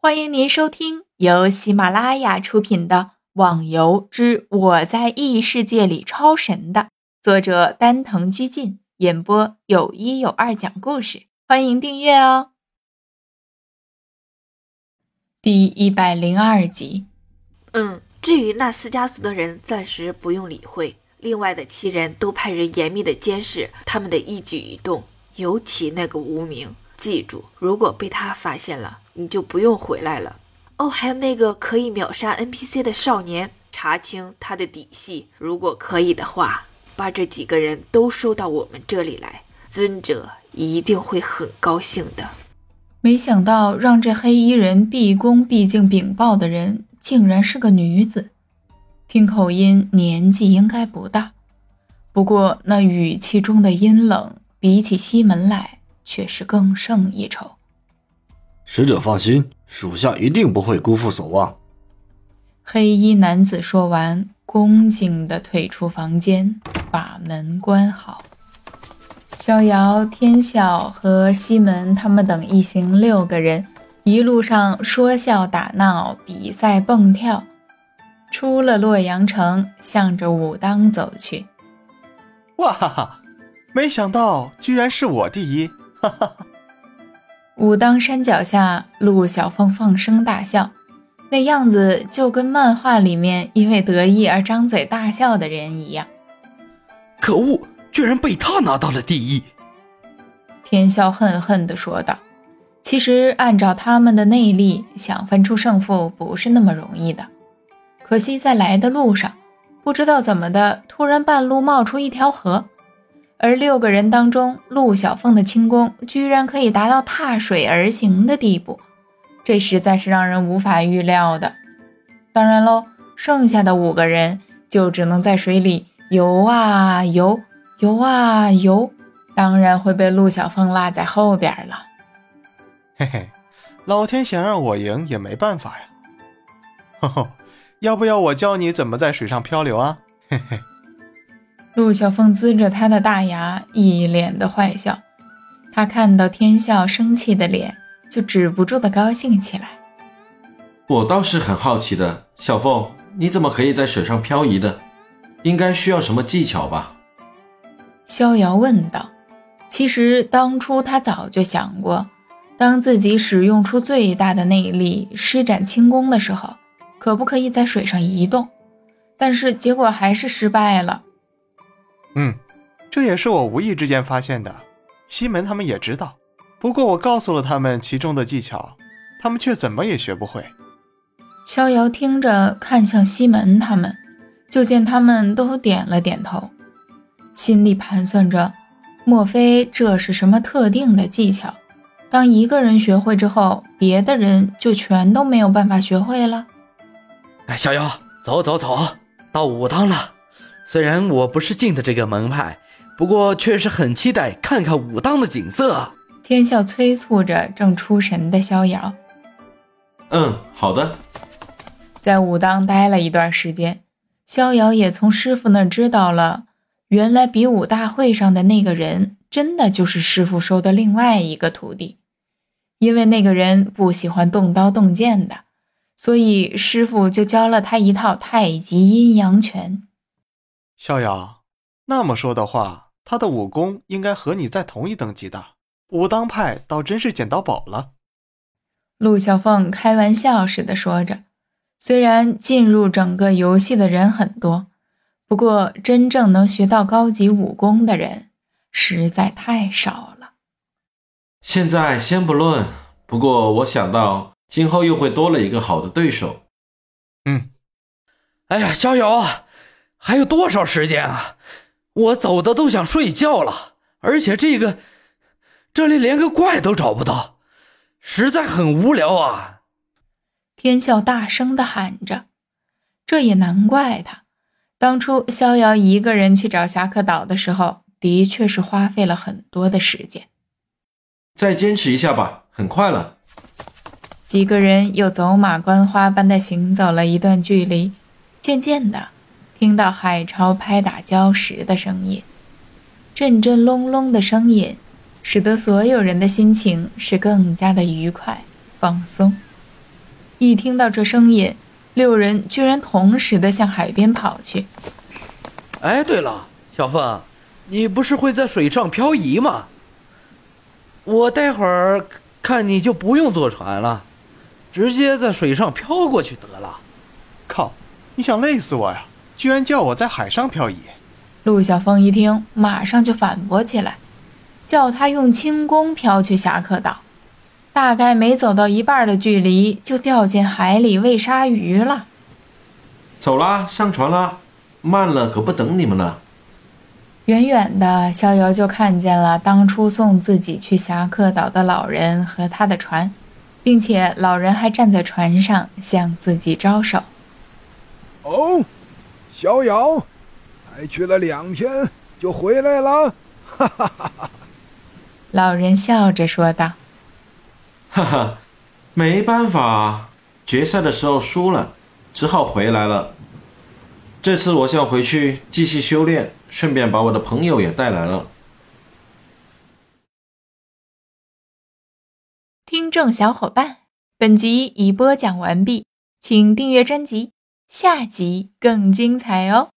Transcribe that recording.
欢迎您收听由喜马拉雅出品的《网游之我在异世界里超神》的作者丹藤居进演播，有一有二讲故事，欢迎订阅哦。第一百零二集。嗯，至于那四家族的人，暂时不用理会。另外的七人都派人严密的监视他们的一举一动，尤其那个无名。记住，如果被他发现了。你就不用回来了哦。还有那个可以秒杀 NPC 的少年，查清他的底细。如果可以的话，把这几个人都收到我们这里来，尊者一定会很高兴的。没想到让这黑衣人毕恭毕敬禀报的人，竟然是个女子。听口音，年纪应该不大，不过那语气中的阴冷，比起西门来，却是更胜一筹。使者放心，属下一定不会辜负所望。黑衣男子说完，恭敬地退出房间，把门关好。逍遥、天笑和西门他们等一行六个人，一路上说笑打闹，比赛蹦跳，出了洛阳城，向着武当走去。哇哈哈！没想到居然是我第一！哈哈哈。武当山脚下，陆小凤放声大笑，那样子就跟漫画里面因为得意而张嘴大笑的人一样。可恶，居然被他拿到了第一！天笑恨恨地说道：“其实按照他们的内力，想分出胜负不是那么容易的。可惜在来的路上，不知道怎么的，突然半路冒出一条河。”而六个人当中，陆小凤的轻功居然可以达到踏水而行的地步，这实在是让人无法预料的。当然喽，剩下的五个人就只能在水里游啊游，游啊游，当然会被陆小凤落在后边了。嘿嘿，老天想让我赢也没办法呀。呵呵，要不要我教你怎么在水上漂流啊？嘿嘿。陆小凤呲着他的大牙，一脸的坏笑。他看到天笑生气的脸，就止不住的高兴起来。我倒是很好奇的，小凤，你怎么可以在水上漂移的？应该需要什么技巧吧？逍遥问道。其实当初他早就想过，当自己使用出最大的内力，施展轻功的时候，可不可以在水上移动？但是结果还是失败了。嗯，这也是我无意之间发现的。西门他们也知道，不过我告诉了他们其中的技巧，他们却怎么也学不会。逍遥听着，看向西门他们，就见他们都点了点头，心里盘算着：莫非这是什么特定的技巧？当一个人学会之后，别的人就全都没有办法学会了？哎，逍遥，走走走，到武当了。虽然我不是进的这个门派，不过确实很期待看看武当的景色。天笑催促着正出神的逍遥。嗯，好的。在武当待了一段时间，逍遥也从师傅那知道了，原来比武大会上的那个人，真的就是师傅收的另外一个徒弟。因为那个人不喜欢动刀动剑的，所以师傅就教了他一套太极阴阳拳。逍遥，那么说的话，他的武功应该和你在同一等级的。武当派倒真是捡到宝了。陆小凤开玩笑似的说着，虽然进入整个游戏的人很多，不过真正能学到高级武功的人实在太少了。现在先不论，不过我想到今后又会多了一个好的对手。嗯，哎呀，逍遥啊！还有多少时间啊！我走的都想睡觉了，而且这个这里连个怪都找不到，实在很无聊啊！天笑大声的喊着。这也难怪他，当初逍遥一个人去找侠客岛的时候，的确是花费了很多的时间。再坚持一下吧，很快了。几个人又走马观花般的行走了一段距离，渐渐的。听到海潮拍打礁石的声音，阵阵隆隆的声音，使得所有人的心情是更加的愉快放松。一听到这声音，六人居然同时的向海边跑去。哎，对了，小凤，你不是会在水上漂移吗？我待会儿看你就不用坐船了，直接在水上漂过去得了。靠，你想累死我呀？居然叫我在海上漂移！陆小凤一听，马上就反驳起来，叫他用轻功漂去侠客岛。大概没走到一半的距离，就掉进海里喂鲨鱼了。走啦，上船啦！慢了可不等你们了。远远的，逍遥就看见了当初送自己去侠客岛的老人和他的船，并且老人还站在船上向自己招手。哦，逍遥，才去了两天就回来了，哈哈哈哈！老人笑着说道。哈哈，没办法，决赛的时候输了，只好回来了。这次我想回去继续修炼，顺便把我的朋友也带来了。听众小伙伴，本集已播讲完毕，请订阅专辑，下集更精彩哦。